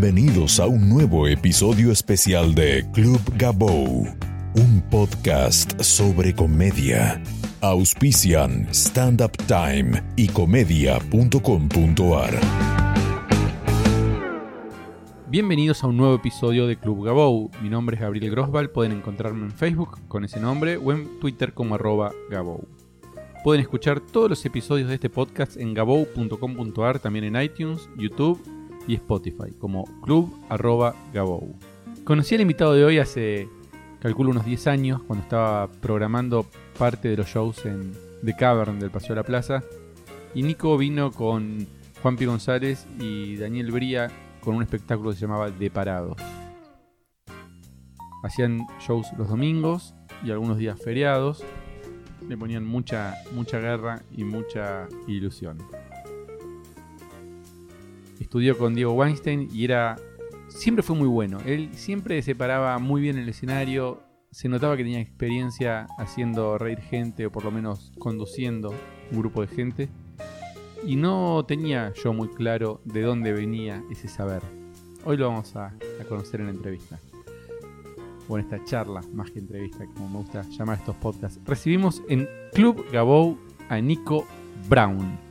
Bienvenidos a un nuevo episodio especial de Club Gabou, un podcast sobre comedia. Auspician Stand Up Time y comedia.com.ar. Bienvenidos a un nuevo episodio de Club Gabou. Mi nombre es Gabriel Grosval. Pueden encontrarme en Facebook con ese nombre o en Twitter como arroba Gabou. Pueden escuchar todos los episodios de este podcast en gabou.com.ar, también en iTunes, YouTube y Spotify, como Club arroba Gabou. Conocí al invitado de hoy hace, calculo, unos 10 años, cuando estaba programando parte de los shows en The Cavern del Paseo de la Plaza. Y Nico vino con Juan P. González y Daniel Bría con un espectáculo que se llamaba De Parados. Hacían shows los domingos y algunos días feriados. Le ponían mucha, mucha guerra y mucha ilusión. Estudió con Diego Weinstein y era. Siempre fue muy bueno. Él siempre se paraba muy bien en el escenario. Se notaba que tenía experiencia haciendo reír gente o por lo menos conduciendo un grupo de gente. Y no tenía yo muy claro de dónde venía ese saber. Hoy lo vamos a, a conocer en la entrevista. O en esta charla, más que entrevista, como me gusta llamar estos podcasts. Recibimos en Club Gabou a Nico Brown.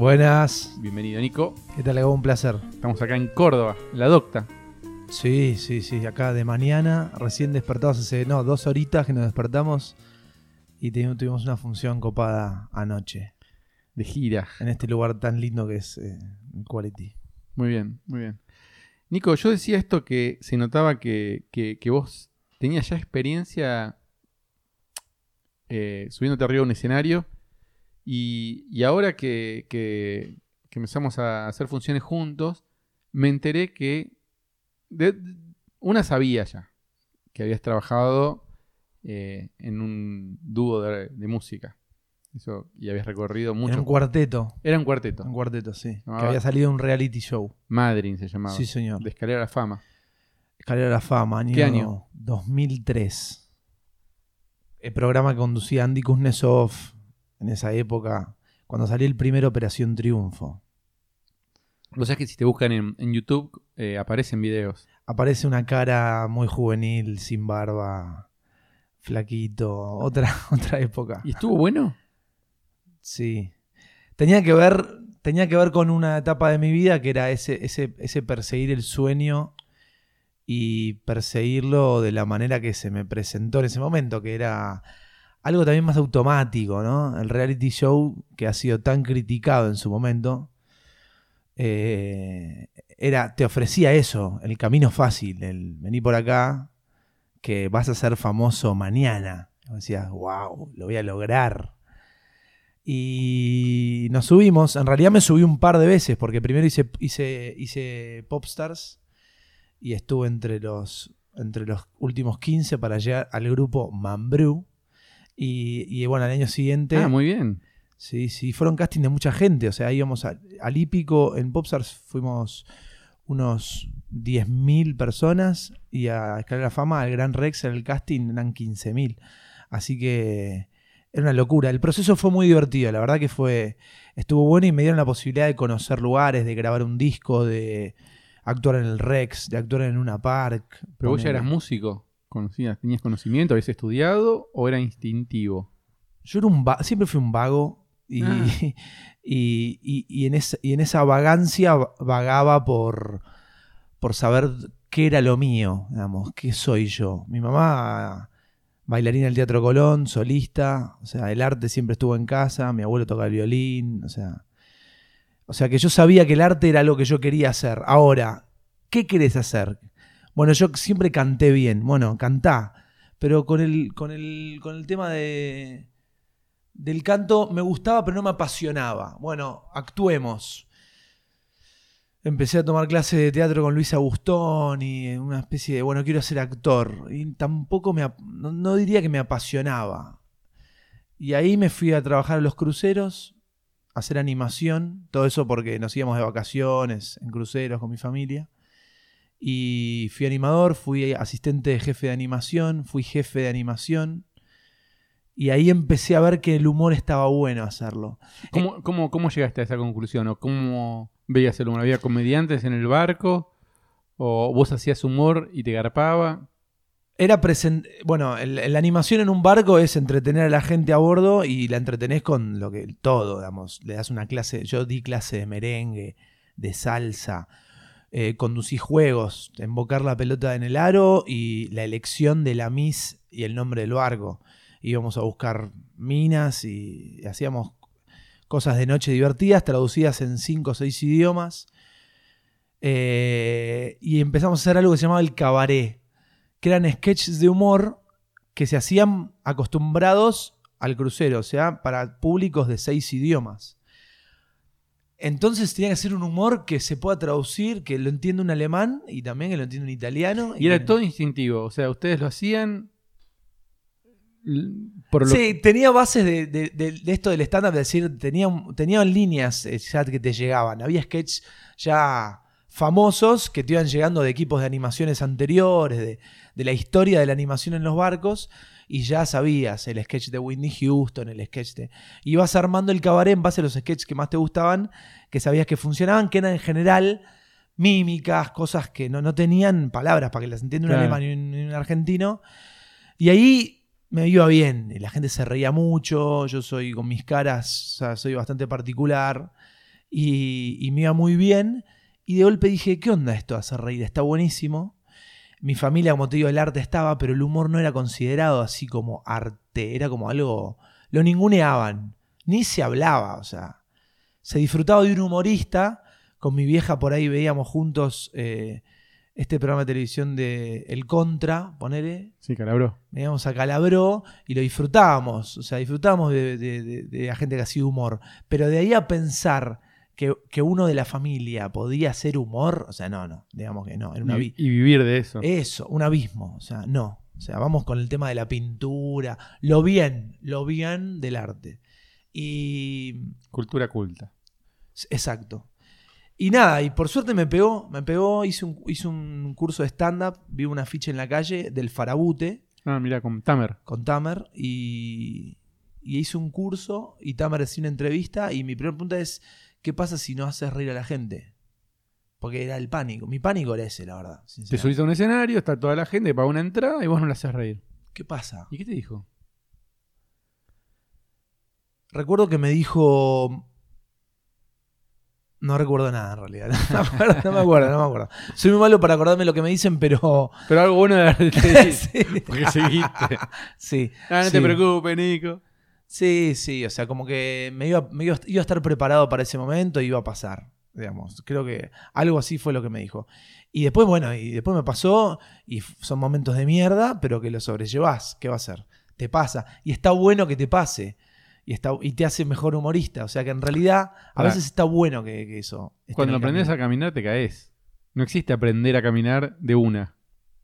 Buenas. Bienvenido, Nico. ¿Qué tal? Gabo? Un placer. Estamos acá en Córdoba, la docta. Sí, sí, sí. Acá de mañana, recién despertados hace, no, dos horitas que nos despertamos y tuvimos una función copada anoche De gira. en este lugar tan lindo que es eh, Quality. Muy bien, muy bien. Nico, yo decía esto que se notaba que, que- que vos tenías ya experiencia eh, subiéndote arriba de un escenario y, y ahora que, que- que empezamos a hacer funciones juntos, me enteré que de- una sabía ya que habías trabajado eh, en un dúo de, de música. Eso, y habías recorrido mucho. Era un cuarteto. Era un cuarteto. Un cuarteto, sí. Que había salido un reality show. Madrin se llamaba. Sí, señor. De escalera a la fama. Escalera a la Fama, año, ¿Qué año? 2003. El programa que conducía Andy Kuznetsov en esa época, cuando salió el primer Operación Triunfo. Lo sabes que si te buscan en, en YouTube eh, aparecen videos. Aparece una cara muy juvenil, sin barba, flaquito, otra, otra época. ¿Y estuvo bueno? Sí. Tenía que ver, tenía que ver con una etapa de mi vida que era ese, ese, ese perseguir el sueño y perseguirlo de la manera que se me presentó en ese momento, que era algo también más automático, ¿no? El reality show que ha sido tan criticado en su momento. eh, era, te ofrecía eso, el camino fácil, el vení por acá, que vas a ser famoso mañana. Decías, wow, lo voy a lograr. Y nos subimos, en realidad me subí un par de veces, porque primero hice, hice, hice Popstars y estuve entre los, entre los últimos 15 para llegar al grupo Mambrú. Y, y bueno, al año siguiente... Ah, muy bien. Sí, sí, fueron casting de mucha gente. O sea, íbamos a- al hípico, en Popstars fuimos unos 10.000 personas y a Escalera Fama, al Gran Rex, en el casting eran 15.000. Así que era una locura. El proceso fue muy divertido, la verdad que fue estuvo bueno y me dieron la posibilidad de conocer lugares, de grabar un disco, de actuar en el Rex, de actuar en una park. Pero vos ya eras músico. Conocías, ¿Tenías conocimiento? ¿Habías estudiado? ¿O era instintivo? Yo era un va- siempre fui un vago y, Ah. y, y- y en esa, y en esa vagancia va- vagaba por, por saber qué era lo mío, digamos, qué soy yo. Mi mamá, bailarina del Teatro Colón, solista, o sea, el arte siempre estuvo en casa, mi abuelo toca el violín, o sea, o sea que yo sabía que el arte era lo que yo quería hacer. Ahora, ¿qué querés hacer? Bueno, yo siempre canté bien, bueno, cantá, pero con el, con el, con el tema de, del canto me gustaba, pero no me apasionaba. Bueno, actuemos. Empecé a tomar clases de teatro con Luis Agustón y una especie de, bueno, quiero ser actor. Y tampoco me, no, no diría que me apasionaba. Y ahí me fui a trabajar a los cruceros, a hacer animación, todo eso porque nos íbamos de vacaciones en cruceros con mi familia. Y fui animador, fui asistente de jefe de animación, fui jefe de animación. Y ahí empecé a ver que el humor estaba bueno hacerlo. ¿Cómo, cómo, cómo llegaste a esa conclusión? ¿O cómo veías el humor? ¿Había comediantes en el barco? ¿O vos hacías humor y te garpaba? Era present bueno, la animación en un barco es entretener a la gente a bordo y la entretenés con lo que todo, digamos. Le das una clase, yo di clase de merengue, de salsa, eh, juegos, embocar la pelota en el aro y la elección de la Miss y el nombre del barco. Íbamos a buscar minas y hacíamos cosas de noche divertidas, traducidas en cinco o seis idiomas. Eh, y empezamos a hacer algo que se llamaba el cabaret, que eran sketches de humor que se hacían acostumbrados al crucero, o sea, para públicos de seis idiomas. Entonces tenía que ser un humor que se pueda traducir, que lo entienda un alemán y también que lo entienda un italiano. Y era que- todo instintivo. O sea, ustedes lo hacían. Por lo Sí, tenía bases de, de- de- de esto del stand-up, es decir, tenía, tenían líneas eh, ya que te llegaban. Había sketches ya famosos que te iban llegando de equipos de animaciones anteriores, de, de la historia de la animación en los barcos, y ya sabías el sketch de Whitney Houston, el sketch de... Ibas armando el cabaret en base a los sketches que más te gustaban, que sabías que funcionaban, que eran en general mímicas, cosas que no, no tenían palabras para que las entienda un alemán y un- argentino. Y ahí me iba bien, y la gente se reía mucho, yo soy con mis caras, o sea, soy bastante particular, y, y me iba muy bien, y de golpe dije, ¿qué onda esto de hacer reír? Está buenísimo. Mi familia, como te digo, el arte estaba, pero el humor no era considerado así como arte, era como algo, lo ninguneaban, ni se hablaba, o sea, se disfrutaba de un humorista, con mi vieja por ahí veíamos juntos eh, este programa de televisión de El Contra, ponele, Sí, calabró. veníamos a Calabró y lo disfrutábamos. O sea, disfrutábamos de, de- de- de la gente que hacía humor. Pero de ahí a pensar que, que uno de la familia podía hacer humor, o sea, no, no, digamos que no. Era un Y, y vivir de eso. Eso, un abismo. O sea, no. O sea, vamos con el tema de la pintura, lo bien, lo bien del arte. Y Cultura culta. Exacto. Y nada, y por suerte me pegó, me pegó, hice un, hice un curso de stand-up, vi una ficha en la calle del Farabute Ah, mira, con Tamer. con Tamer y, y hice un curso y Tamer hacía una entrevista y mi primera pregunta es, ¿qué pasa si no haces reír a la gente? Porque era el pánico, mi pánico era ese, la verdad. Te subís a un escenario, está toda la gente, paga una entrada y vos no la haces reír. ¿Qué pasa? ¿Y qué te dijo? Recuerdo que me dijo... No recuerdo nada en realidad. No me acuerdo, no me acuerdo, no me acuerdo. Soy muy malo para acordarme lo que me dicen, pero... Pero algo bueno de haberte sí. Porque seguiste. Sí. Ah, no sí. te preocupes, Nico. Sí, sí, o sea, como que me iba, me iba, iba a estar preparado para ese momento y iba a pasar, digamos. Creo que algo así fue lo que me dijo. Y después, bueno, y después me pasó y son momentos de mierda, pero que lo sobrellevás. ¿Qué va a ser? Te pasa. Y está bueno que te pase. Y, está, y te hace mejor humorista. O sea que en realidad a veces está bueno que, que eso. Cuando aprendes a caminar te caes. No existe aprender a caminar de una.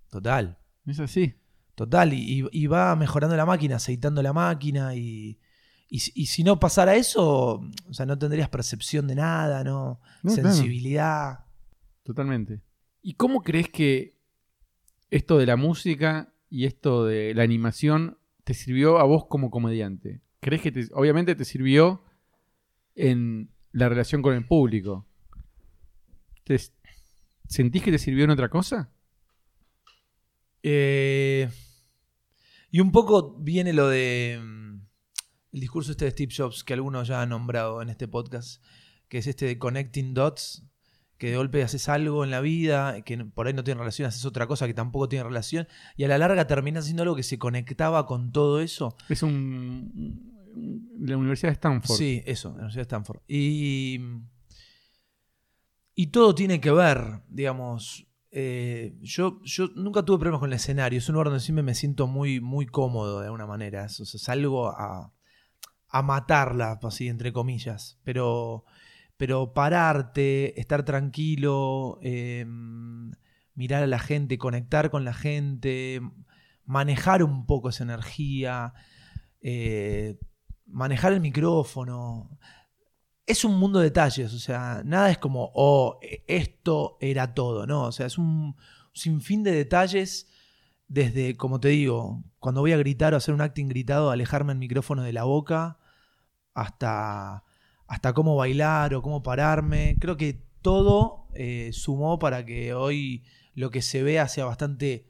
Total. Es así. Total, y, va mejorando la máquina, aceitando la máquina y, y, si- y si no pasara eso, o sea, no tendrías percepción de nada, ¿no? No, claro. Sensibilidad. Totalmente. ¿Y cómo crees que esto de la música y esto de la animación te sirvió a vos como comediante? ¿Crees que te- obviamente te sirvió en la relación con el público? ¿Te- ¿Sentís que te sirvió en otra cosa? Eh, y un poco viene lo de mm, el discurso este de Steve Jobs que algunos ya han nombrado en este podcast, que es este de connecting dots, que de golpe haces algo en la vida, que por ahí no tiene relación, haces otra cosa que tampoco tiene relación, y a la larga terminas haciendo algo que se conectaba con todo eso. Es un, la Universidad de Stanford. Sí, eso, la Universidad de Stanford. Y, y todo tiene que ver, digamos. Eh, yo, yo nunca tuve problemas con el escenario. Es un lugar donde siempre me siento muy, muy cómodo de alguna manera. Salgo a, a matarla, así, entre comillas. Pero, pero pararte, estar tranquilo, eh, mirar a la gente, conectar con la gente, manejar un poco esa energía. eh, manejar el micrófono. Es un mundo de detalles, o sea, nada es como, oh, e- esto era todo, ¿no? O sea, es un sinfín de detalles desde, como te digo, cuando voy a gritar o hacer un acting gritado, alejarme el micrófono de la boca, hasta, hasta cómo bailar o cómo pararme. Creo que todo eh, sumó para que hoy lo que se vea sea bastante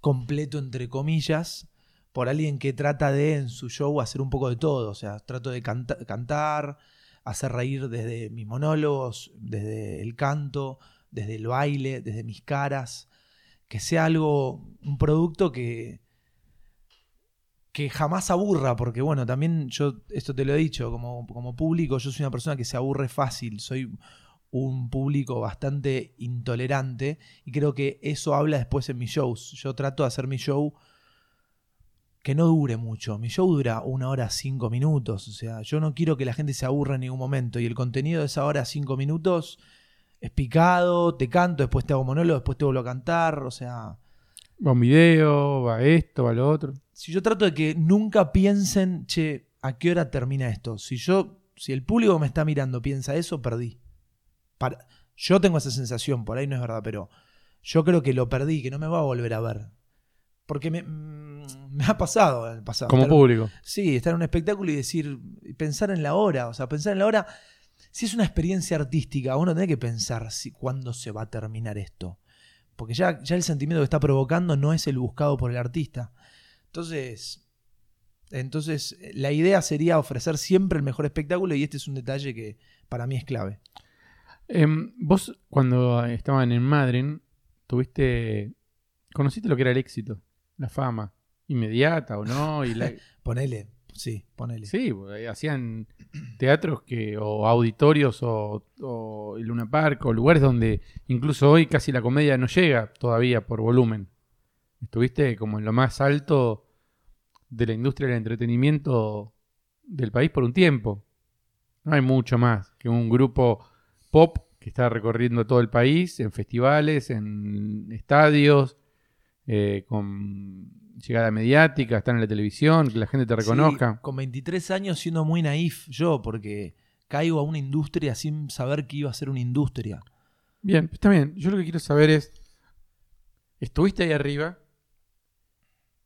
completo, entre comillas, por alguien que trata de en su show hacer un poco de todo. O sea, trato de canta- cantar, hacer reír desde mis monólogos, desde el canto, desde el baile, desde mis caras. Que sea algo, un producto que, que jamás aburra, porque bueno, también yo, esto te lo he dicho, como, como público, yo soy una persona que se aburre fácil, soy un público bastante intolerante y creo que eso habla después en mis shows. Yo trato de hacer mi show que no dure mucho. Mi show dura una hora cinco minutos. O sea, yo no quiero que la gente se aburra en ningún momento. Y el contenido de esa hora cinco minutos es picado, te canto, después te hago monólogo, después te vuelvo a cantar. O sea, Va un video, va esto, va lo otro. si yo trato de que nunca piensen, che, ¿a qué hora termina esto? Si yo, si el público que me está mirando piensa eso, perdí. Para- yo tengo esa sensación, por ahí no es verdad, pero yo creo que lo perdí, que no me va a volver a ver. Porque me, mm, me ha pasado en el pasado. Como Estar- público. Sí, estar en un espectáculo y decir, pensar en la hora, o sea, pensar en la hora. Si es una experiencia artística, uno tiene que pensar si, cuándo se va a terminar esto. Porque ya, ya el sentimiento que está provocando no es el buscado por el artista. Entonces, entonces, la idea sería ofrecer siempre el mejor espectáculo y este es un detalle que para mí es clave. Em, vos, cuando estaban en Madrid, tuviste. ¿Conociste lo que era el éxito? La fama. Inmediata o no. Y la- Ponele, sí, ponele. sí, porque hacían teatros que, o auditorios o, o el Luna Park o lugares donde incluso hoy casi la comedia no llega todavía por volumen. Estuviste como en lo más alto de la industria del entretenimiento del país por un tiempo. No hay mucho más que un grupo pop que está recorriendo todo el país en festivales, en estadios, eh, con llegada mediática, estar en la televisión, que la gente te reconozca. Sí, con 23 años siendo muy naif yo, porque caigo a una industria sin saber que iba a ser una industria. Bien, está bien. Yo lo que quiero saber es, estuviste ahí arriba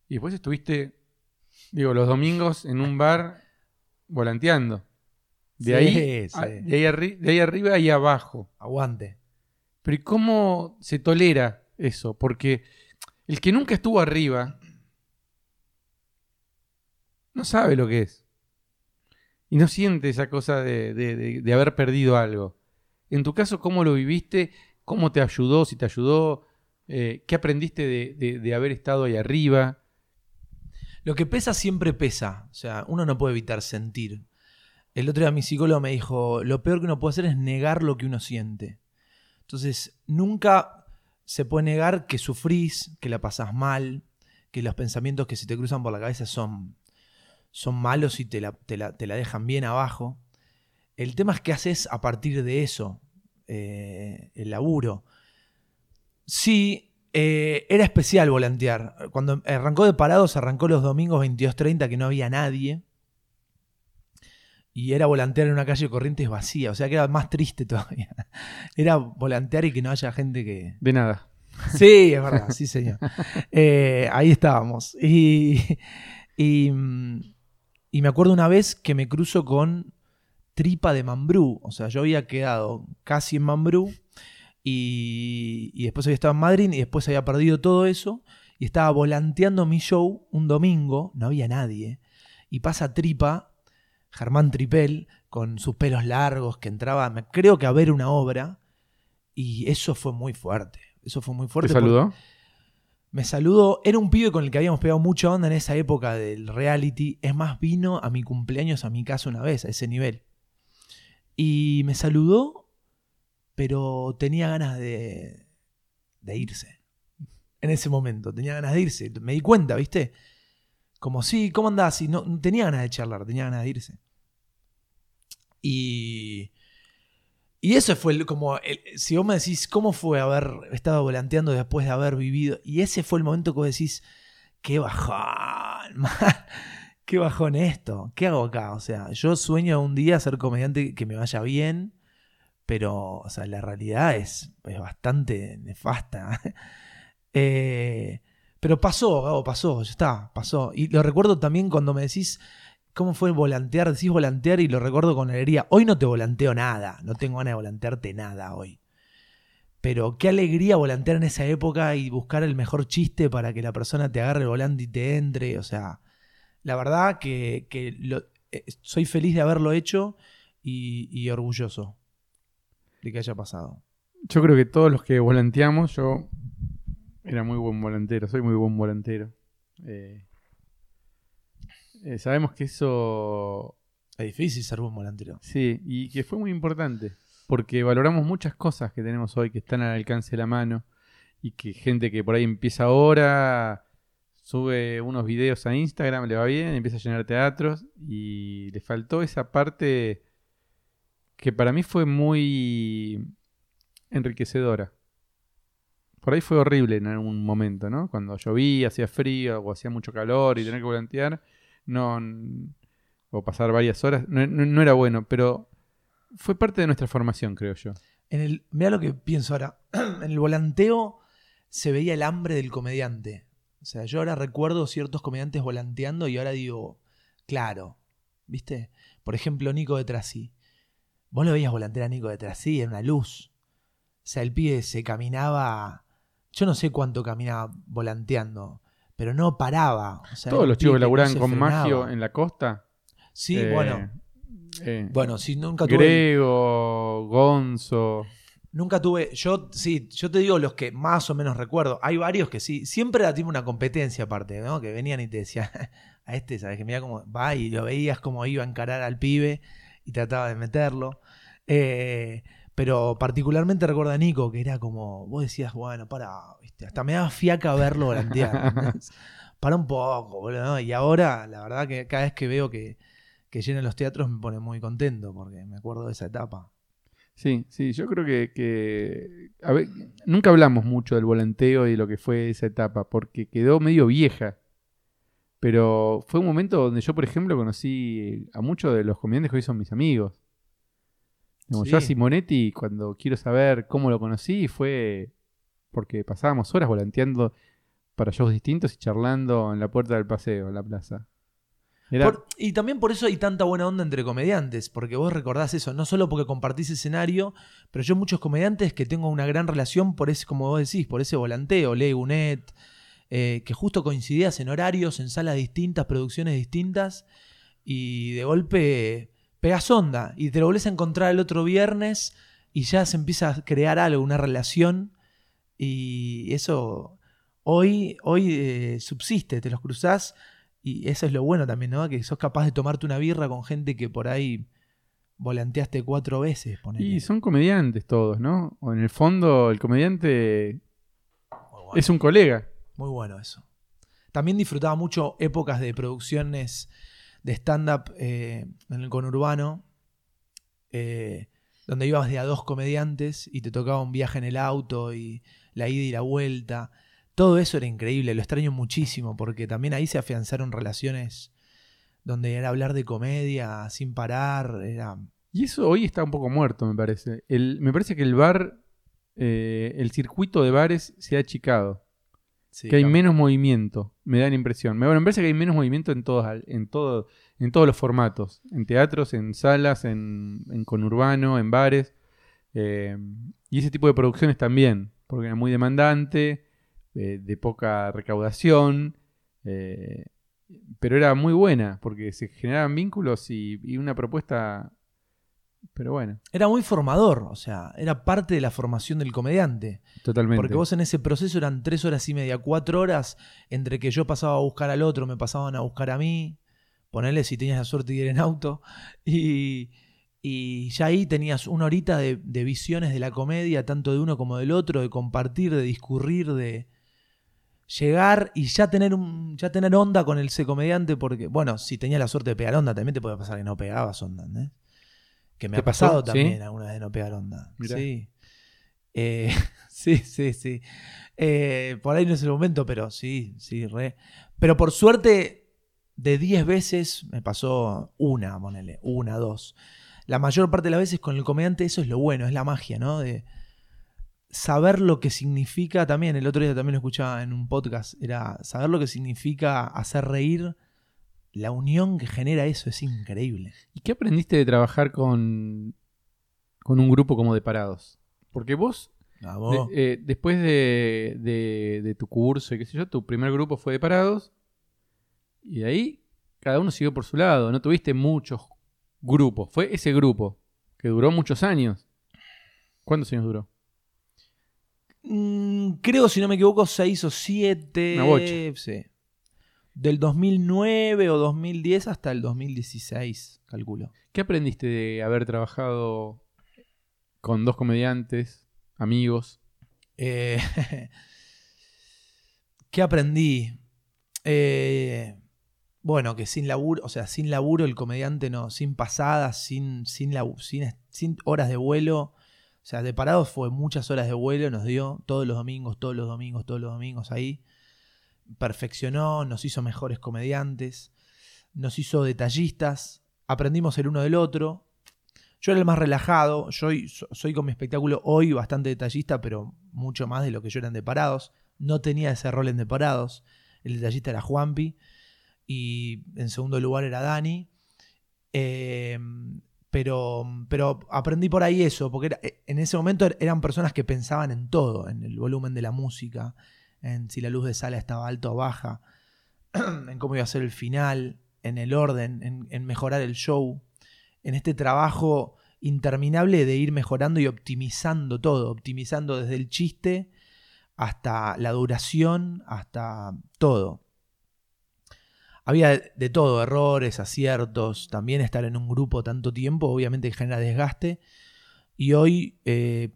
y después estuviste, digo, los domingos en un bar volanteando. De, Sí, ahí, sí. a- de, ahí de ahí arriba y abajo. Aguante. Pero ¿y cómo se tolera eso? Porque el que nunca estuvo arriba no sabe lo que es. Y no siente esa cosa de, de- haber perdido algo. En tu caso, ¿cómo lo viviste? ¿Cómo te ayudó? Si te ayudó, eh, ¿qué aprendiste de haber estado ahí arriba? Lo que pesa siempre pesa. O sea, uno no puede evitar sentir. El otro día mi psicólogo me dijo, lo peor que uno puede hacer es negar lo que uno siente. Entonces, nunca se puede negar que sufrís, que la pasás mal, que los pensamientos que se te cruzan por la cabeza son, son malos y te la, te la- te la dejan bien abajo. El tema es qué haces a partir de eso, eh, el laburo. Sí, eh, era especial volantear. Cuando arrancó de parados, arrancó los domingos 22.30 que no había nadie. Y era volantear en una calle Corrientes vacía, o sea que era más triste todavía. Era volantear y que no haya gente que, De nada. Sí, es verdad, sí, señor. Eh, ahí estábamos. Y, y, mm, y me acuerdo una vez que me cruzo con tripa de Mambrú. O sea, yo había quedado casi en Mambrú y, y después había estado en Madrid y después había perdido todo eso. Y estaba volanteando mi show un domingo, no había nadie. Y pasa tripa, Germán Tripel, con sus pelos largos, que entraba, me- creo que a ver una obra. Y eso fue muy fuerte. Eso fue muy ¿Te fuerte. porque saludó? Me saludó. Era un pibe con el que habíamos pegado mucha onda en esa época del reality. Es más, vino a mi cumpleaños a mi casa una vez, a ese nivel. Y me saludó, pero tenía ganas de, de irse. En ese momento, tenía ganas de irse. Me di cuenta, ¿viste? Como, sí, ¿cómo andás? Y no tenía ganas de charlar, tenía ganas de irse. Y. Y eso fue como. si vos me decís, ¿cómo fue haber estado volanteando después de haber vivido? Y ese fue el momento que vos decís, qué bajón, qué bajón esto, ¿qué hago acá? O sea, yo sueño un día ser comediante que me vaya bien, pero, o sea, la realidad es, es bastante nefasta. Eh, pero pasó, Gabo, pasó, ya está, pasó. Y lo recuerdo también cuando me decís cómo fue volantear, decís volantear y lo recuerdo con alegría. Hoy no te volanteo nada, no tengo ganas de volantearte nada hoy. Pero qué alegría volantear en esa época y buscar el mejor chiste para que la persona te agarre el volante y te entre. O sea, la verdad que, eh, soy feliz de haberlo hecho y, y orgulloso de que haya pasado. Yo creo que todos los que volanteamos, yo era muy buen volantero, soy muy buen volantero. Eh, eh, sabemos que eso, Es difícil ser buen volantero. sí, y que fue muy importante, porque valoramos muchas cosas que tenemos hoy que están al alcance de la mano, y que gente que por ahí empieza ahora, sube unos videos a Instagram, le va bien, empieza a llenar teatros, y le faltó esa parte que para mí fue muy enriquecedora. Por ahí fue horrible en algún momento, ¿no? Cuando llovía, hacía frío o hacía mucho calor y tener que volantear, no, o pasar varias horas, no, no- no era bueno, pero fue parte de nuestra formación, creo yo. En el, mira lo que pienso ahora. en el volanteo se veía el hambre del comediante. O sea, yo ahora recuerdo ciertos comediantes volanteando y ahora digo, claro, ¿viste? Por ejemplo, Nico de Trasí. Vos lo veías volantear a Nico de Trasí, era una luz. O sea, el pibe se caminaba, yo no sé cuánto caminaba volanteando, pero no paraba. O sea, era Todos los chicos que no laburaban se con frenaba. Magio en la costa. Sí, eh, bueno. eh, Bueno, si nunca tuve... Grego, Gonzo. Nunca tuve, yo sí, yo te digo los que más o menos recuerdo. Hay varios que sí, siempre era tipo una competencia aparte, ¿no? Que venían y te decían, a este, ¿sabes? Que mira cómo va y lo veías como iba a encarar al pibe y trataba de meterlo. Eh, pero particularmente recuerdo a Nico, que era como, vos decías, bueno, para, ¿viste? hasta me daba fiaca verlo volantear. para un poco, boludo. ¿no? Y ahora, la verdad que cada vez que veo que, que llenan los teatros me pone muy contento porque me acuerdo de esa etapa. Sí, sí, yo creo que, que- a ver, nunca hablamos mucho del volanteo y de lo que fue esa etapa, porque quedó medio vieja. Pero fue un momento donde yo, por ejemplo, conocí a muchos de los comediantes que hoy son mis amigos. Digamos, Yo a Sí. Simonetti, cuando quiero saber cómo lo conocí, fue porque pasábamos horas volanteando para shows distintos y charlando en la puerta del paseo, en la plaza. Y también por eso hay tanta buena onda entre comediantes, porque vos recordás eso, no solo porque compartís escenario, pero yo muchos comediantes que tengo una gran relación por ese, como vos decís, por ese volanteo, Leo Gunet, eh, que justo coincidías en horarios, en salas distintas, producciones distintas, y de golpe pegas onda, y te lo volvés a encontrar el otro viernes, y ya se empieza a crear algo, una relación, y eso hoy, hoy eh, subsiste, te los cruzás y eso es lo bueno también, ¿no? Que sos capaz de tomarte una birra con gente que por ahí volanteaste cuatro veces, ponele. y son comediantes todos, ¿no? O en el fondo, el comediante bueno. es un colega. Muy bueno eso. También disfrutaba mucho épocas de producciones de stand-up eh, en el conurbano, eh, donde ibas de a dos comediantes y te tocaba un viaje en el auto y la ida y la vuelta. Todo eso era increíble, lo extraño muchísimo, porque también ahí se afianzaron relaciones donde era hablar de comedia sin parar, era... Y eso hoy está un poco muerto, me parece. El, me parece que el bar, eh, el circuito de bares se ha achicado. sí, que hay menos movimiento, me da la impresión. Me, bueno, me parece que hay menos movimiento en todos, en todo, en todos los formatos. En teatros, en salas, en, en conurbano, en bares. eh, y ese tipo de producciones también, porque era muy demandante, eh, de poca recaudación. eh, pero era muy buena, porque se generaban vínculos y, y una propuesta. Pero bueno, Era muy formador, o sea, era parte de la formación del comediante. totalmente. Porque vos en ese proceso eran tres horas y media, cuatro horas, entre que yo pasaba a buscar al otro, me pasaban a buscar a mí, ponerle si tenías la suerte de ir en auto, y, y ya ahí tenías una horita de, de visiones de la comedia, tanto de uno como del otro, de compartir, de discurrir, de llegar y ya tener un, ya tener onda con el comediante, porque, bueno, si tenías la suerte de pegar onda, también te puede pasar que no pegabas onda, ¿entendés? Que me ¿Te ha pasado pasó? ¿Sí? también alguna vez de no pegar onda. Mirá. Sí. Eh, sí, sí, sí. Eh, por ahí no es el momento, pero sí, sí, re. Pero por suerte, de 10 veces me pasó una, ponele, una, dos. La mayor parte de las veces con el comediante eso es lo bueno, es la magia, ¿no? De saber lo que significa también, el otro día también lo escuchaba en un podcast, era saber lo que significa hacer reír, la unión que genera eso es increíble. ¿Y qué aprendiste de trabajar con, con un grupo como de parados? Porque vos. De- eh, después de, de- de tu curso y qué sé yo, tu primer grupo fue de parados. Y de ahí cada uno siguió por su lado. No tuviste muchos grupos. Fue ese grupo que duró muchos años. ¿Cuántos años duró? Mm, creo, si no me equivoco, seis o siete. Una bocha. Sí. Del 2009 o 2010 hasta el 2016, calculo. ¿Qué aprendiste de haber trabajado con dos comediantes, amigos? Eh, ¿Qué aprendí? Eh, bueno, que sin laburo, o sea, sin laburo el comediante no, sin pasadas, sin, sin, sin, sin horas de vuelo. O sea, de parados fue muchas horas de vuelo, nos dio todos los domingos, todos los domingos, todos los domingos ahí. Perfeccionó, nos hizo mejores comediantes, nos hizo detallistas, aprendimos el uno del otro. Yo era el más relajado, yo soy, con mi espectáculo hoy bastante detallista, pero mucho más de lo que yo era en de parados. No tenía ese rol en de parados. El detallista era Juanpi y en segundo lugar era Dani. Eh, pero, pero aprendí por ahí eso, porque era- en ese momento er, eran personas que pensaban en todo, en el volumen de la música, en si la luz de sala estaba alta o baja, en cómo iba a ser el final, en el orden, en, en mejorar el show, en este trabajo interminable de ir mejorando y optimizando todo, optimizando desde el chiste hasta la duración, hasta todo. Había de- todo, errores, aciertos, también estar en un grupo tanto tiempo, obviamente genera desgaste. Y hoy, eh,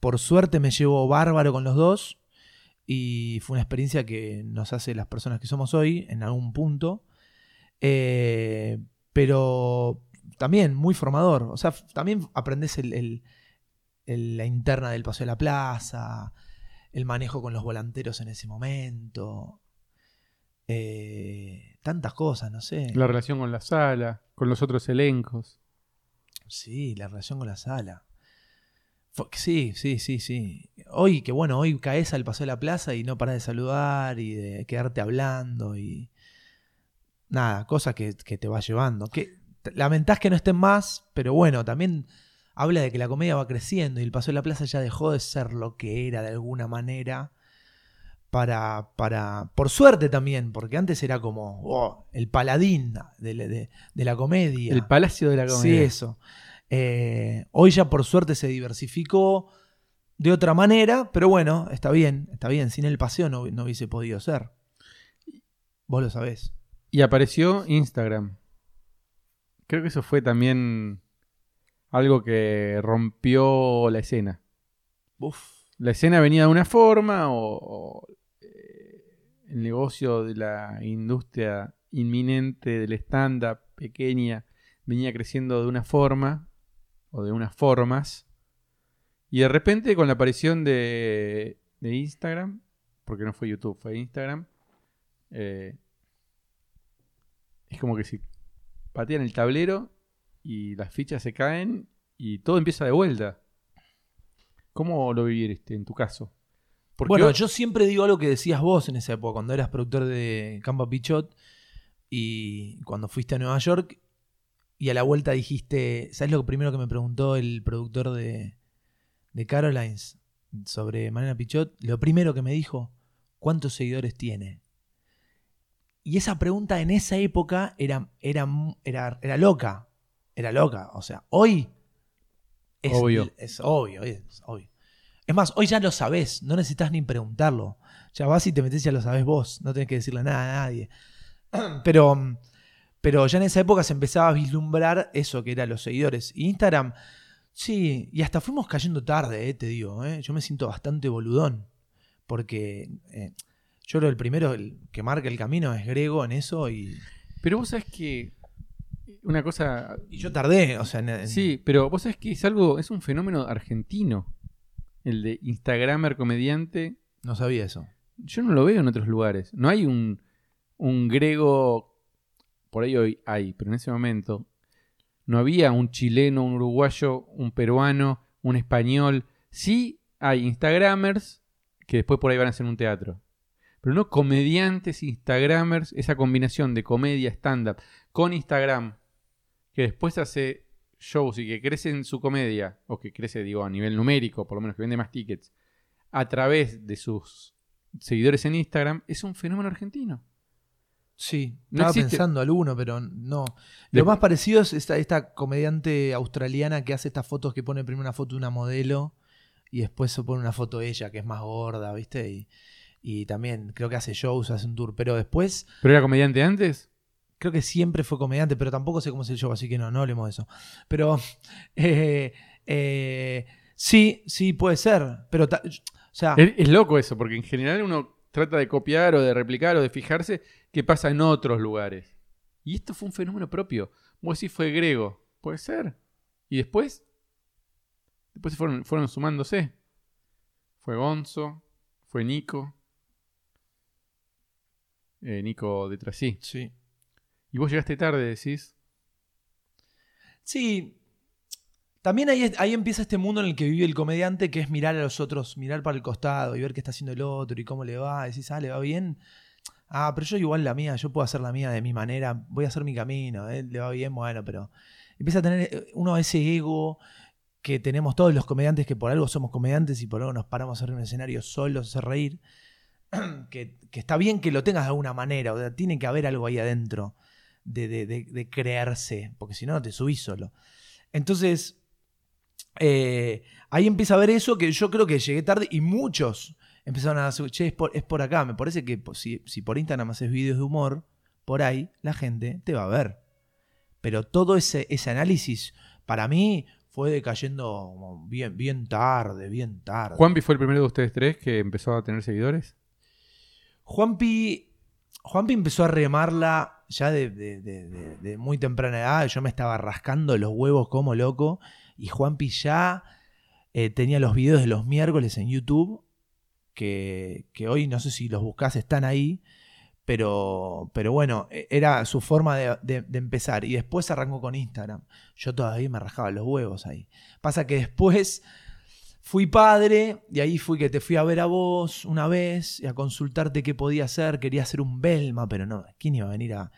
por suerte, me llevo bárbaro con los dos. Y fue una experiencia que nos hace las personas que somos hoy en algún punto. Eh, pero también muy formador. O sea, también aprendes la interna del Paseo de la Plaza, el manejo con los volanteros en ese momento. Eh, tantas cosas, no sé. La relación con la sala, con los otros elencos. Sí, la relación con la sala. Sí, sí, sí, sí. Hoy, que bueno, hoy caes al paseo de la plaza y no paras de saludar y de quedarte hablando y. Nada, cosas que, que te va llevando. Que lamentás que no estén más, pero bueno, también habla de que la comedia va creciendo y el paseo de la plaza ya dejó de ser lo que era de alguna manera. Para, para, por suerte también, porque antes era como oh, el paladín de, la- de- de la comedia. El palacio de la Sí, comedia. eso. Eh, hoy ya por suerte se diversificó de otra manera, pero bueno, está bien, está bien. Sin el paseo no, no hubiese podido ser. Vos lo sabés. Y apareció Instagram. Creo que eso fue también algo que rompió la escena. Uf. La escena venía de una forma o, o, el negocio de la industria inminente del stand-up pequeña venía creciendo de una forma o de unas formas. Y de repente con la aparición de, de Instagram, porque no fue YouTube, fue Instagram, eh, es como que si patean el tablero y las fichas se caen y todo empieza de vuelta. ¿Cómo lo viviste en tu caso? Porque Bueno, yo siempre digo algo que decías vos en esa época, cuando eras productor de Campa Pichot y cuando fuiste a Nueva York y a la vuelta dijiste, ¿sabes lo primero que me preguntó el productor de, de Carolines sobre Mariana Pichot? Lo primero que me dijo, ¿cuántos seguidores tiene? Y esa pregunta en esa época era, era, era, era loca, era loca. O sea, hoy es Obvio. Es obvio, es obvio. Es más, hoy ya lo sabés, no necesitas ni preguntarlo. Ya vas y te metes y ya lo sabés vos, no tenés que decirle nada a nadie. Pero, pero ya en esa época se empezaba a vislumbrar eso que eran los seguidores. Y Instagram, sí, y hasta fuimos cayendo tarde, eh, te digo. eh. Yo me siento bastante boludón. Porque eh, yo creo el primero el que marca el camino es Grego en eso y, Pero vos sabés que una cosa... y yo tardé. O sea, en- en- Sí, pero vos sabés que es algo, es un fenómeno argentino. El de Instagramer comediante. no sabía eso. Yo no lo veo en otros lugares. No hay un, un griego, por ahí hoy hay, pero en ese momento no había un chileno, un uruguayo, un peruano, un español. Sí hay Instagramers que después por ahí van a hacer un teatro. Pero no comediantes, Instagramers, esa combinación de comedia, stand-up con Instagram, que después hace shows y que crece en su comedia, o que crece, digo, a nivel numérico, por lo menos que vende más tickets, a través de sus seguidores en Instagram, es un fenómeno argentino. Sí, No estaba existe. pensando alguno, pero no. De- Lo más parecido es esta, esta comediante australiana que hace estas fotos que pone primero una foto de una modelo y después se pone una foto de ella que es más gorda, ¿viste? Y, y también creo que hace shows, hace un tour, pero después ¿Pero era comediante antes? Creo que siempre fue comediante, pero tampoco sé cómo es el show, así que no, no hablemos de eso. Pero eh, eh, sí, sí puede ser, pero o sea, Es, es loco eso, porque en general uno trata de copiar o de replicar o de fijarse qué pasa en otros lugares. Y esto fue un fenómeno propio. Vos decís fue grego. Puede ser. Y después. Después se fueron, fueron sumándose. Fue Gonzo. Fue Nico. Eh, Nico de Trasí. sí. Y vos llegaste tarde, decís. Sí. También ahí, ahí empieza este mundo en el que vive el comediante, que es mirar a los otros, mirar para el costado y ver qué está haciendo el otro y cómo le va. Decís, ah, le va bien. Ah, pero yo igual la mía, yo puedo hacer la mía de mi manera, voy a hacer mi camino, ¿eh? le va bien, bueno, pero empieza a tener eh, uno ese ego que tenemos todos los comediantes, que por algo somos comediantes y por algo nos paramos a hacer un escenario solos, a hacer reír, que, que está bien que lo tengas de alguna manera, o sea, tiene que haber algo ahí adentro de, de- de- de creerse, porque si no, te subís solo. Entonces, eh, ahí empieza a ver eso que yo creo que llegué tarde y muchos empezaron a decir, che, es por, es por acá. Me parece que si, si por Instagram haces videos de humor, por ahí la gente te va a ver. Pero todo ese, ese análisis, para mí, fue decayendo bien, bien tarde, bien tarde. Juanpi fue el primero de ustedes tres que empezó a tener seguidores. Juanpi, Juanpi empezó a remarla ya de, muy temprana edad. Yo me estaba rascando los huevos como loco. Y Juanpi ya eh, tenía los videos de los miércoles en YouTube. Que, que hoy no sé si los buscás, están ahí. Pero, pero bueno, e- era su forma de, empezar. Y después arrancó con Instagram. Yo todavía me rajaba los huevos ahí. Pasa que después fui padre y ahí fui que te fui a ver a vos una vez y a consultarte qué podía hacer. Quería hacer un Belma, pero no, ¿quién iba a venir a...?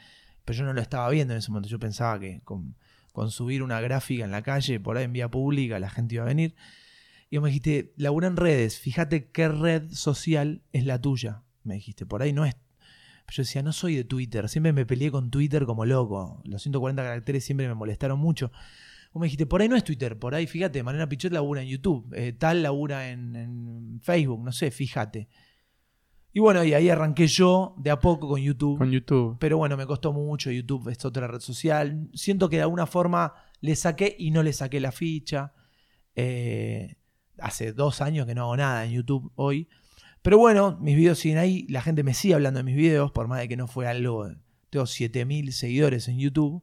Pero yo no lo estaba viendo en ese momento. Yo pensaba que con, con subir una gráfica en la calle, por ahí en vía pública, la gente iba a venir. Y vos me dijiste, labura en redes, fíjate qué red social es la tuya. Me dijiste, por ahí no es yo decía, no soy de Twitter. Siempre me peleé con Twitter como loco. Los 140 caracteres siempre me molestaron mucho. Vos me dijiste, por ahí no es Twitter. Por ahí, fíjate, Mariana Pichot labura en YouTube. eh, tal labura en, en Facebook. No sé, fíjate. Y bueno, y ahí arranqué yo de a poco con YouTube. Con YouTube. Pero bueno, me costó mucho. YouTube es otra red social. Siento que de alguna forma le saqué y no le saqué la ficha. Eh, hace dos años que no hago nada en YouTube hoy. Pero bueno, mis videos siguen ahí. La gente me sigue hablando de mis videos, por más de que no fue algo. Tengo 7000 seguidores en YouTube.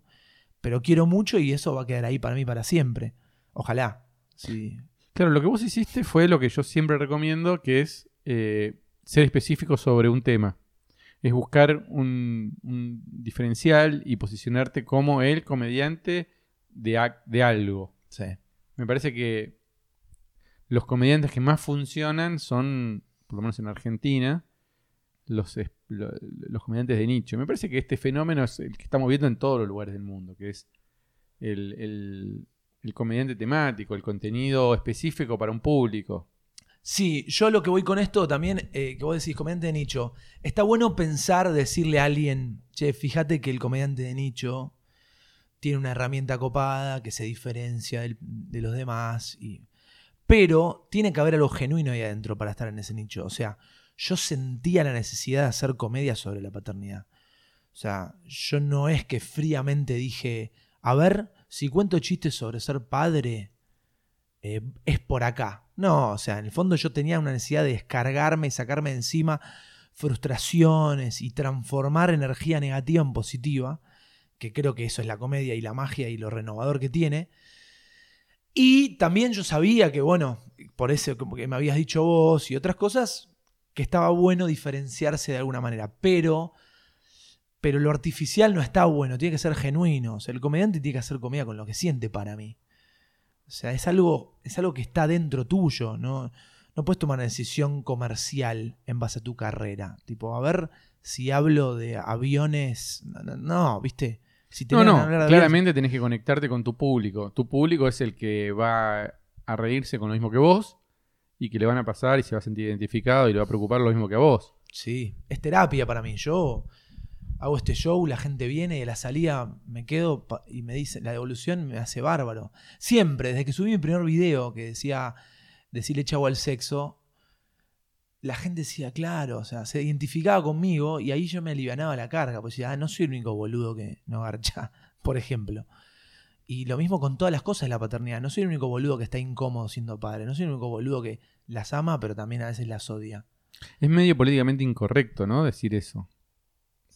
Pero quiero mucho y eso va a quedar ahí para mí para siempre. Ojalá. Sí. Claro, lo que vos hiciste fue lo que yo siempre recomiendo, que es eh, ser específico sobre un tema. Es buscar un, un diferencial y posicionarte como el comediante de, de algo. Sí. Me parece que los comediantes que más funcionan son, por lo menos en Argentina, los, los comediantes de nicho. Me parece que este fenómeno es el que estamos viendo en todos los lugares del mundo, que es el, el- el comediante temático, el contenido específico para un público. Sí, yo lo que voy con esto también, eh, que vos decís, comediante de nicho, está bueno pensar, decirle a alguien, che, fíjate que el comediante de nicho tiene una herramienta copada que se diferencia del- de los demás, y... pero tiene que haber algo genuino ahí adentro para estar en ese nicho. O sea, yo sentía la necesidad de hacer comedia sobre la paternidad. O sea, yo no es que fríamente dije, a ver, si cuento chistes sobre ser padre, eh, es por acá. No, o sea, en el fondo yo tenía una necesidad de descargarme y sacarme de encima frustraciones y transformar energía negativa en positiva, que creo que eso es la comedia y la magia y lo renovador que tiene. Y también yo sabía que, bueno, por eso como que me habías dicho vos y otras cosas, que estaba bueno diferenciarse de alguna manera, pero pero lo artificial no está bueno, tiene que ser genuino. O sea, el comediante tiene que hacer comedia con lo que siente para mí. O sea, es algo, es algo que está dentro tuyo, ¿no? No puedes tomar una decisión comercial en base a tu carrera. Tipo, a ver si hablo de aviones. No, no, no, ¿viste? Si No, no, de claramente tenés que conectarte con tu público. Tu público es el que va a reírse con lo mismo que vos y que le van a pasar y se va a sentir identificado y le va a preocupar lo mismo que a vos. Sí, es terapia para mí. Yo hago este show, la gente viene y a la salida me quedo y me dice, la devolución me hace bárbaro. Siempre, desde que subí mi primer video que decía decirle chavo al sexo, la gente decía, claro, o sea, se identificaba conmigo y ahí yo me alivianaba la carga, pues decía, ah, no soy el único boludo que no garcha, por ejemplo. Y lo mismo con todas las cosas de la paternidad. No soy el único boludo que está incómodo siendo padre. No soy el único boludo que las ama, pero también a veces las odia. Es medio políticamente incorrecto, ¿no? Decir eso.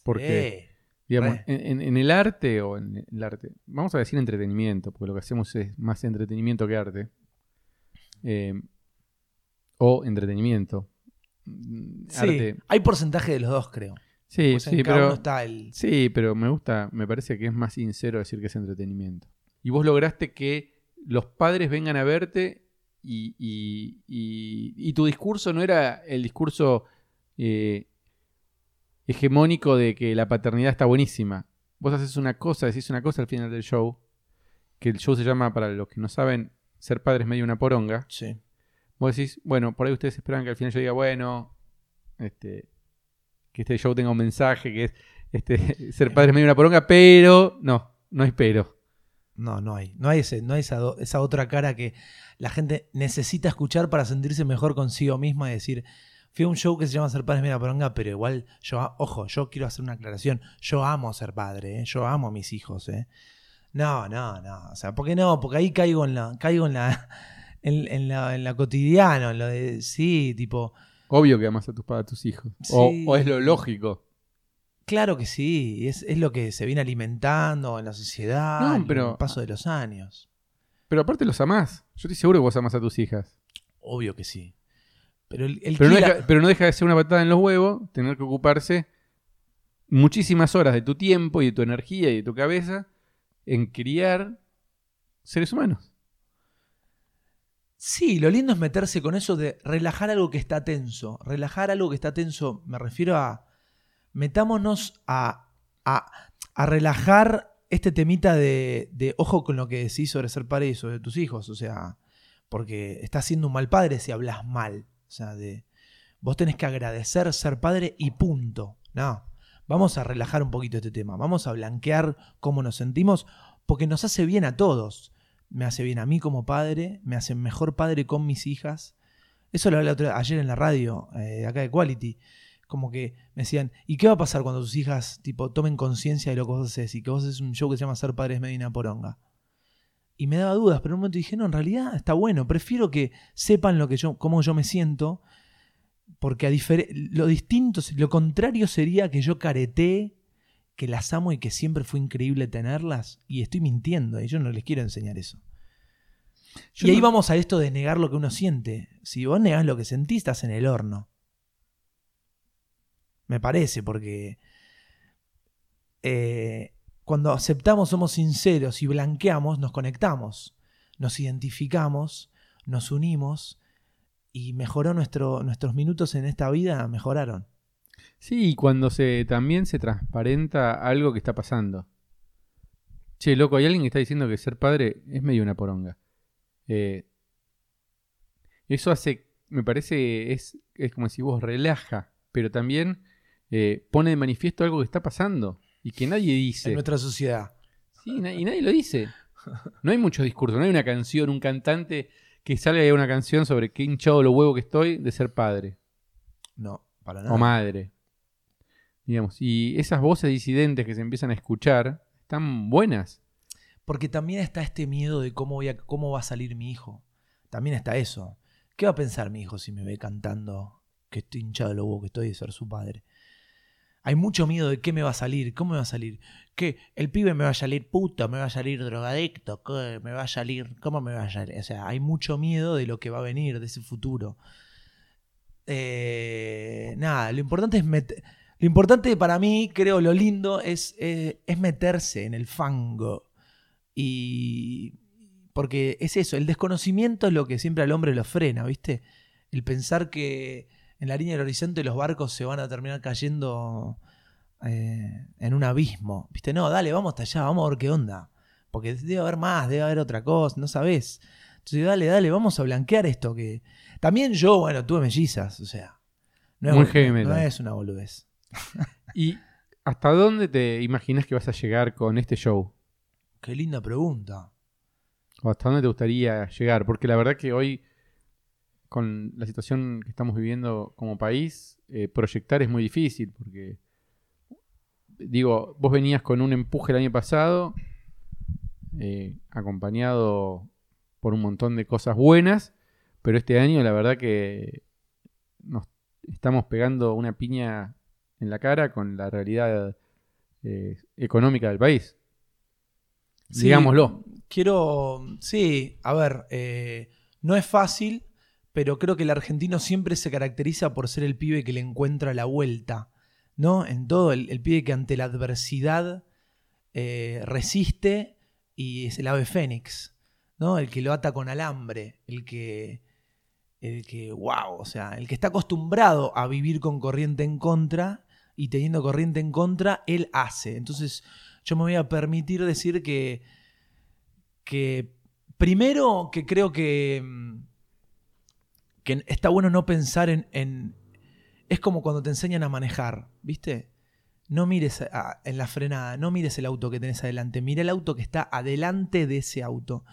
Porque, digamos, en, el arte o en el arte, vamos a decir entretenimiento, porque lo que hacemos es más entretenimiento que arte. Eh, o entretenimiento. Mm, Sí, Arte. hay porcentaje de los dos, creo. Sí, Pues sí, pero. uno está el. Sí, pero me gusta, me parece que es más sincero decir que es entretenimiento. Y vos lograste que los padres vengan a verte y, y- y- y tu discurso no era el discurso eh, hegemónico de que la paternidad está buenísima. Vos haces una cosa, decís una cosa al final del show, que el show se llama, para los que no saben, ser padres medio una poronga. Sí. Vos decís, bueno, por ahí ustedes esperan que al final yo diga, bueno, este, que este show tenga un mensaje, que es este, ser padre es medio una poronga, pero no, no hay pero. No, no hay. No hay, ese, no hay esa, do- esa otra cara que la gente necesita escuchar para sentirse mejor consigo misma y decir. Fui a un show que se llama Ser Padre es Media Poronga, pero igual yo, ojo, yo quiero hacer una aclaración. Yo amo ser padre, ¿eh? yo amo a mis hijos, ¿eh? No, no, no. O sea, ¿por qué no? Porque ahí caigo en la, caigo en la, en, en la, en la cotidiano, en lo de, sí, tipo, Obvio que amas a tus padres, a tus hijos. O es lo lógico. Claro que sí, es, es lo que se viene alimentando en la sociedad, No, pero- el paso de los años. Pero aparte los amás. Yo estoy seguro que vos amás a tus hijas. Obvio que sí. Pero el, el Pero no, la- deja, pero no deja de ser una patada en los huevos tener que ocuparse muchísimas horas de tu tiempo y de tu energía y de tu cabeza en criar seres humanos. Sí, lo lindo es meterse con eso de relajar algo que está tenso. Relajar algo que está tenso, me refiero a. Metámonos a, a, relajar este temita de, de ojo con lo que decís sobre ser padre y sobre tus hijos. O sea, porque estás siendo un mal padre si hablas mal. O sea, de. Vos tenés que agradecer ser padre y punto. No. Vamos a relajar un poquito este tema. Vamos a blanquear cómo nos sentimos porque nos hace bien a todos me hace bien a mí como padre, me hace mejor padre con mis hijas. Eso lo hablé ayer en la radio, eh, acá de Quality. Como que me decían, ¿y qué va a pasar cuando tus hijas tipo tomen conciencia de lo que vos haces y que vos haces un show que se llama Ser Padres Medina Poronga? Y me daba dudas, pero en un momento dije, no, en realidad está bueno, prefiero que sepan lo que yo, cómo yo me siento, porque a lo distinto, lo contrario sería que yo careté que las amo y que siempre fue increíble tenerlas, y estoy mintiendo, y yo no les quiero enseñar eso. Yo y ahí no- vamos a esto de negar lo que uno siente. Si vos negás lo que sentís, estás en el horno. Me parece, porque eh, cuando aceptamos, somos sinceros y blanqueamos, nos conectamos, nos identificamos, nos unimos y mejoró nuestro, nuestros minutos en esta vida, mejoraron. Sí, y cuando se también se transparenta algo que está pasando. Che, loco, hay alguien que está diciendo que ser padre es medio una poronga. Eh, eso hace, me parece, es, es como si vos relaja, pero también eh, pone de manifiesto algo que está pasando y que nadie dice. En nuestra sociedad. Sí, y nadie lo dice. No hay mucho discurso, no hay una canción, un cantante que salga y haga una canción sobre qué hinchado lo huevo que estoy de ser padre No, para nada. o madre. Digamos, y esas voces disidentes que se empiezan a escuchar están buenas. Porque también está este miedo de cómo, voy a, cómo va a salir mi hijo. También está eso. ¿Qué va a pensar mi hijo si me ve cantando que estoy hinchado de lo huevo que estoy de ser su padre? Hay mucho miedo de qué me va a salir, cómo me va a salir. Que el pibe me va a salir puto, me va a salir drogadicto, me va a salir, cómo me va a salir. O sea, hay mucho miedo de lo que va a venir, de ese futuro. Eh, nada, lo importante es. Lo importante para mí, creo, lo lindo es, eh, es meterse en el fango. Y. Porque es eso, el desconocimiento es lo que siempre al hombre lo frena, ¿viste? El pensar que en la línea del horizonte los barcos se van a terminar cayendo eh, en un abismo. ¿Viste? No, dale, vamos hasta allá, vamos a ver qué onda. Porque debe haber más, debe haber otra cosa, no sabes. Entonces, dale, dale, vamos a blanquear esto. que También yo, bueno, tuve mellizas, o sea. No Muy es, heavy no es una boludez. ¿Y hasta dónde te imaginas que vas a llegar con este show? Qué linda pregunta. ¿O hasta dónde te gustaría llegar? Porque la verdad que hoy, con la situación que estamos viviendo como país, eh, proyectar es muy difícil. Porque, digo, vos venías con un empuje el año pasado, eh, acompañado por un montón de cosas buenas, pero este año la verdad que nos estamos pegando una piña en la cara con la realidad eh, económica del país. Sí, Digámoslo. Quiero, sí, a ver, eh, no es fácil, pero creo que el argentino siempre se caracteriza por ser el pibe que le encuentra la vuelta, ¿no? En todo, el, pibe que ante la adversidad eh, resiste y es el ave fénix, ¿no? El que lo ata con alambre, el que, el que, wow, o sea, el que está acostumbrado a vivir con corriente en contra y teniendo corriente en contra, él hace. Entonces, yo me voy a permitir decir que, que primero que creo que, mm, está bueno no pensar en, Es como cuando te enseñan a manejar, ¿viste? No mires en la frenada, no mires el auto que tenés adelante, mira el auto que está adelante de ese auto.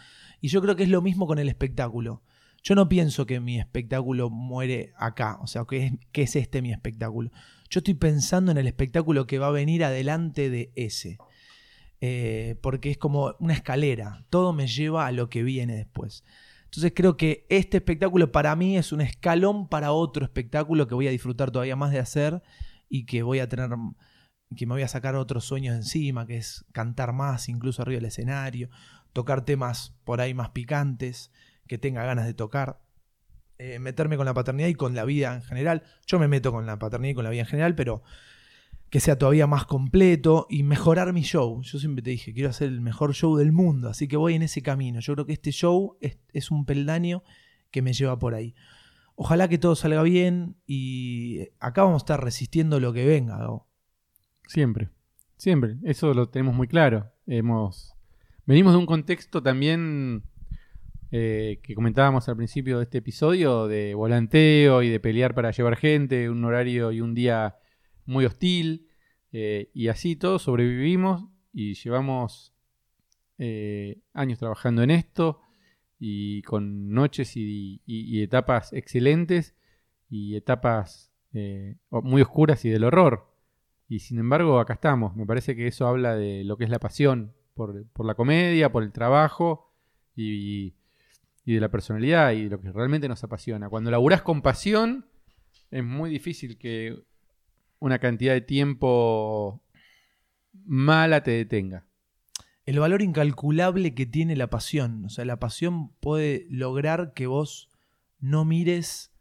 Y yo creo que es lo mismo con el espectáculo. Yo no pienso que mi espectáculo muere acá, o sea, que es, que es este mi espectáculo. Yo estoy pensando en el espectáculo que va a venir adelante de ese. Eh, porque es como una escalera, todo me lleva a lo que viene después. Entonces creo que este espectáculo para mí es un escalón para otro espectáculo que voy a disfrutar todavía más de hacer y que voy a tener, que me voy a sacar otros sueños encima, que es cantar más incluso arriba del escenario, tocar temas por ahí más picantes, que tenga ganas de tocar, eh, meterme con la paternidad y con la vida en general. Yo me meto con la paternidad y con la vida en general, pero que sea todavía más completo y mejorar mi show. Yo siempre te dije, quiero hacer el mejor show del mundo, así que voy en ese camino. Yo creo que este show es, un peldaño que me lleva por ahí. Ojalá que todo salga bien y acá vamos a estar resistiendo lo que venga. Gabo. Siempre, siempre. Eso lo tenemos muy claro. Hemos venimos de un contexto también eh, que comentábamos al principio de este episodio de volanteo y de pelear para llevar gente, un horario y un día muy hostil eh, y así todos sobrevivimos y llevamos eh, años trabajando en esto y con noches y, etapas excelentes y etapas eh, muy oscuras y del horror. Y sin embargo, acá estamos. Me parece que eso habla de lo que es la pasión por, por la comedia, por el trabajo y, y de la personalidad y de lo que realmente nos apasiona. Cuando laburás con pasión, es muy difícil que una cantidad de tiempo mala te detenga. El valor incalculable que tiene la pasión. O sea, la pasión puede lograr que vos no mires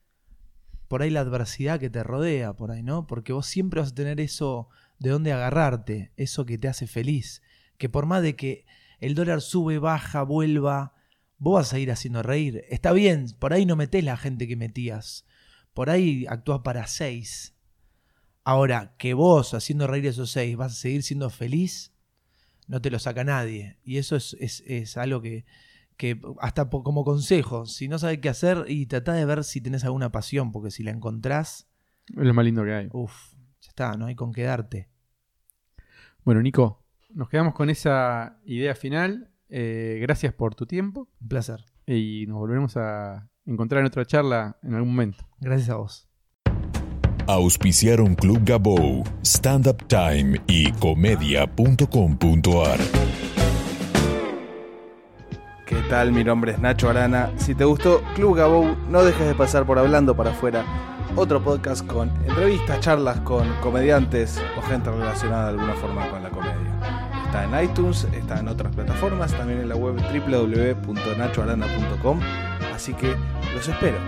por ahí la adversidad que te rodea, por ahí, ¿no? Porque vos siempre vas a tener eso de dónde agarrarte, eso que te hace feliz. Que por más de que el dólar sube, baja, vuelva, vos vas a ir haciendo reír. Está bien, por ahí no metés la gente que metías. Por ahí actúas para seis. Ahora, que vos haciendo reír esos seis vas a seguir siendo feliz, no te lo saca nadie. Y eso es, es- es algo que, que hasta como consejo, si no sabes qué hacer y tratá de ver si tenés alguna pasión, porque si la encontrás, Es lo más lindo que hay. uff, ya está, no hay con qué darte. Bueno, Nico, nos quedamos con esa idea final. Eh, gracias por tu tiempo Un placer. y nos volveremos a encontrar en otra charla en algún momento. Gracias a vos. Auspiciaron Club Gabou, Stand Up Time y comedia.com.ar. ¿Qué tal? Mi nombre es Nacho Arana. Si te gustó Club Gabou, no dejes de pasar por Hablando para afuera, otro podcast con entrevistas, charlas con comediantes o gente relacionada de alguna forma con la comedia. Está en iTunes, está en otras plataformas, también en la web www.nachoarana.com. Así que los espero.